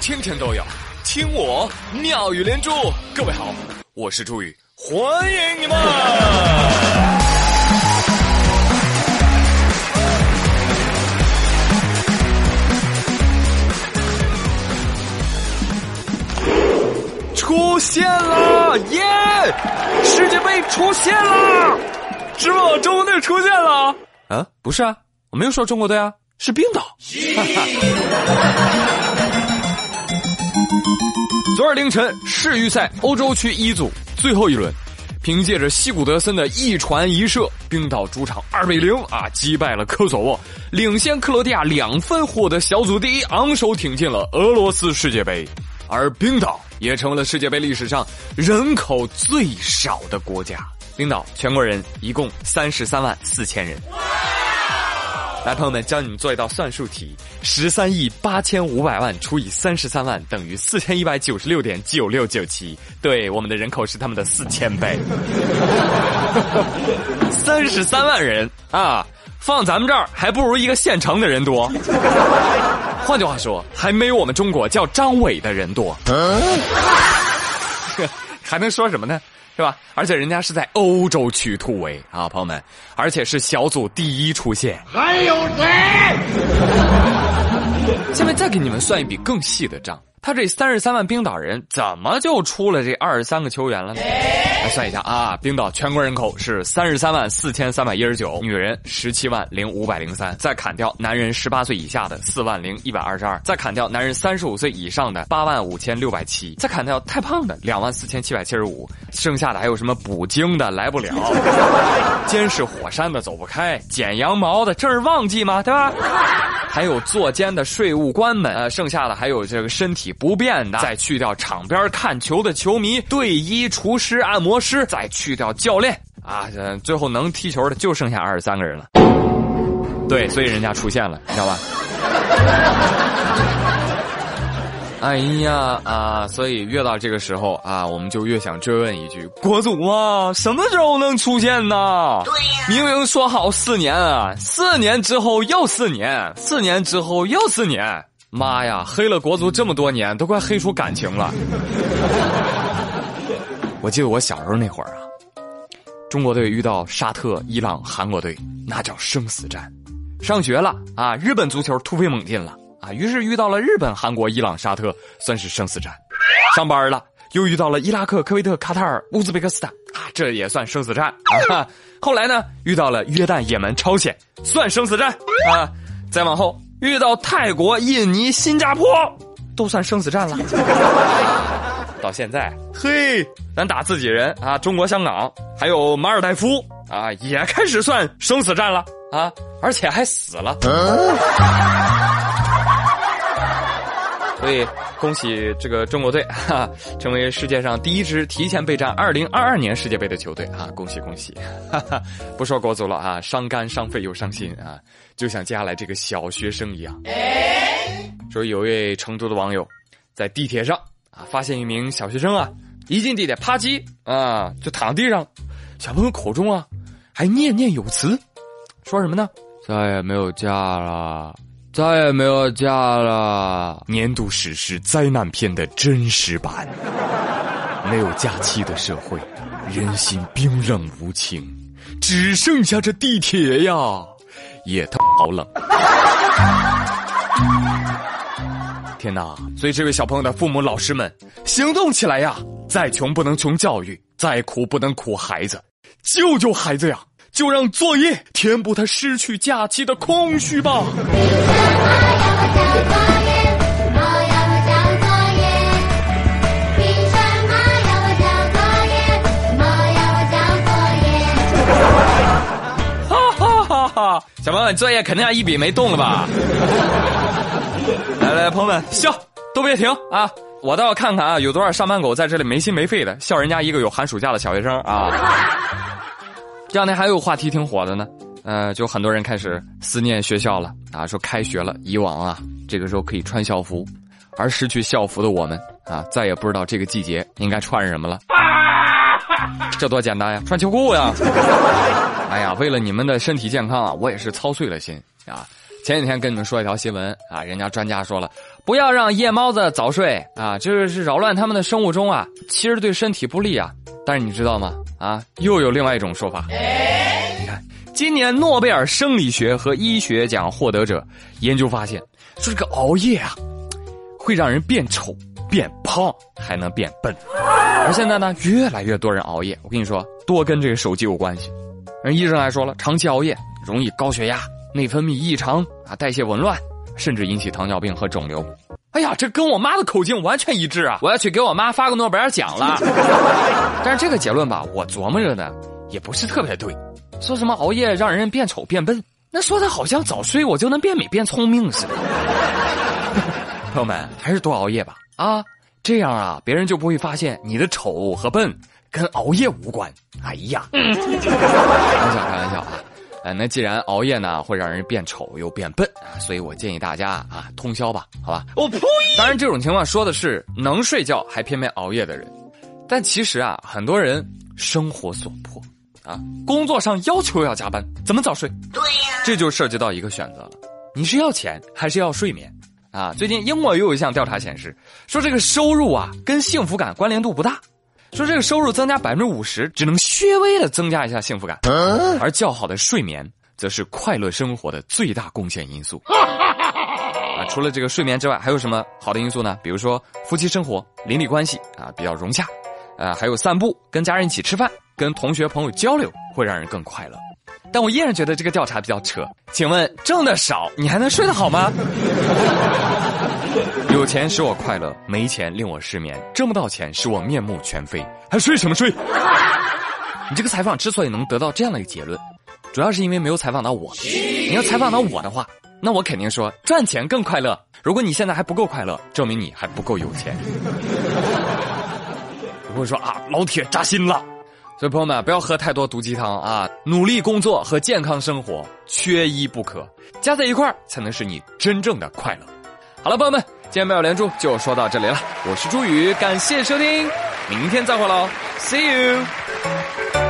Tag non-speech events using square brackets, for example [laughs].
天天都有听我妙语连珠。各位好，我是朱宇，欢迎你们！出现了，耶！世界杯出现了，是吗？中国队出现了？啊，不是啊，我没有说中国队啊，是冰岛。[laughs] 昨儿凌晨世预赛欧洲区一组最后一轮，凭借着西古德森的一传一射，冰岛主场二比零啊击败了科索沃，领先克罗地亚两分获得小组第一，昂首挺进了俄罗斯世界杯。而冰岛也成为了世界杯历史上人口最少的国家。冰岛全国人一共三十三万四千人。来，朋友们，教你们做一道算术题：十三亿八千五百万除以三十三万等于四千一百九十六点九六九七。对，我们的人口是他们的四千倍。[laughs] 三十三万人啊，放咱们这儿还不如一个县城的人多。换句话说，还没有我们中国叫张伟的人多。嗯 [laughs] 还能说什么呢？是吧？而且人家是在欧洲区突围啊，朋友们，而且是小组第一出线。还有谁？下面再给你们算一笔更细的账。他这三十三万冰岛人怎么就出了这二十三个球员了呢？来算一下啊，冰岛全国人口是三十三万四千三百一十九，女人十七万零五百零三，再砍掉男人十八岁以下的四万零一百二十二，再砍掉男人三十五岁以上的八万五千六百七，再砍掉太胖的两万四千七百七十五，剩下的还有什么补精的来不了，[laughs] 监视火山的走不开，剪羊毛的这是旺季吗？对吧？还有坐监的税务官们，呃，剩下的还有这个身体不便的，再去掉场边看球的球迷、队医、厨师、按摩师，再去掉教练啊，最后能踢球的就剩下二十三个人了。对，所以人家出现了，你知道吧？哎呀啊！所以越到这个时候啊，我们就越想追问一句：国足啊，什么时候能出现呢？对呀，明明说好四年啊，四年之后又四年，四年之后又四年。妈呀，黑了国足这么多年，都快黑出感情了。[laughs] 我记得我小时候那会儿啊，中国队遇到沙特、伊朗、韩国队，那叫生死战。上学了啊，日本足球突飞猛进了。啊，于是遇到了日本、韩国、伊朗、沙特，算是生死战。上班了，又遇到了伊拉克、科威特、卡塔尔、乌兹别克斯坦，啊，这也算生死战啊。后来呢，遇到了约旦、也门、朝鲜，算生死战啊。再往后遇到泰国、印尼、新加坡，都算生死战了。到现在，嘿，咱打自己人啊，中国香港还有马尔代夫啊，也开始算生死战了啊，而且还死了。所以，恭喜这个中国队哈，成为世界上第一支提前备战二零二二年世界杯的球队啊！恭喜恭喜！哈哈，不说国足了啊，伤肝伤肺又伤心啊，就像接下来这个小学生一样。说有位成都的网友在地铁上啊，发现一名小学生啊，一进地铁啪叽啊就躺地上，小朋友口中啊还念念有词，说什么呢？再也没有家了。再也没有假了。年度史诗灾难片的真实版。没有假期的社会，人心冰冷无情，只剩下这地铁呀，也他好冷。天哪！所以这位小朋友的父母、老师们，行动起来呀！再穷不能穷教育，再苦不能苦孩子，救救孩子呀！就让作业填补他失去假期的空虚吧。哈哈哈哈！小朋友，作业肯定要一笔没动了吧？[laughs] 来来，朋友们笑，都别停啊！我倒要看看啊，有多少上班狗在这里没心没肺的笑人家一个有寒暑假的小学生啊！这两天还有话题挺火的呢，呃，就很多人开始思念学校了啊，说开学了，以往啊，这个时候可以穿校服，而失去校服的我们啊，再也不知道这个季节应该穿什么了。[laughs] 这多简单呀，穿秋裤呀！[laughs] 哎呀，为了你们的身体健康啊，我也是操碎了心啊。前几天跟你们说一条新闻啊，人家专家说了，不要让夜猫子早睡啊，这是扰乱他们的生物钟啊，其实对身体不利啊。但是你知道吗？啊，又有另外一种说法。你看，今年诺贝尔生理学和医学奖获得者研究发现，说这个熬夜啊，会让人变丑、变胖，还能变笨。而现在呢，越来越多人熬夜。我跟你说，多跟这个手机有关系。人医生还说了，长期熬夜容易高血压。内分泌异常啊，代谢紊乱，甚至引起糖尿病和肿瘤。哎呀，这跟我妈的口径完全一致啊！我要去给我妈发个诺贝尔奖了。[laughs] 但是这个结论吧，我琢磨着呢，也不是特别对。说什么熬夜让人变丑变笨，那说的好像早睡我就能变美变聪明似的。[laughs] 朋友们，还是多熬夜吧啊！这样啊，别人就不会发现你的丑和笨跟熬夜无关。哎呀，开玩笑，开玩笑啊！呃，那既然熬夜呢会让人变丑又变笨啊，所以我建议大家啊通宵吧，好吧？我呸！当然，这种情况说的是能睡觉还偏偏熬夜的人，但其实啊，很多人生活所迫啊，工作上要求要加班，怎么早睡？对呀，这就涉及到一个选择了，你是要钱还是要睡眠？啊，最近英国又有一项调查显示，说这个收入啊跟幸福感关联度不大。说这个收入增加百分之五十，只能略微的增加一下幸福感，而较好的睡眠则是快乐生活的最大贡献因素。啊，除了这个睡眠之外，还有什么好的因素呢？比如说夫妻生活、邻里关系啊比较融洽，啊，还有散步、跟家人一起吃饭、跟同学朋友交流，会让人更快乐。但我依然觉得这个调查比较扯。请问挣的少，你还能睡得好吗？有钱使我快乐，没钱令我失眠。挣不到钱使我面目全非，还睡什么睡？[laughs] 你这个采访之所以能得到这样的一个结论，主要是因为没有采访到我。你要采访到我的话，那我肯定说赚钱更快乐。如果你现在还不够快乐，证明你还不够有钱。我会说啊，老铁扎心了。所以朋友们不要喝太多毒鸡汤啊！努力工作和健康生活缺一不可，加在一块儿才能是你真正的快乐。好了，朋友们，今天没有连珠就说到这里了。我是朱宇，感谢收听，明天再会喽，See you。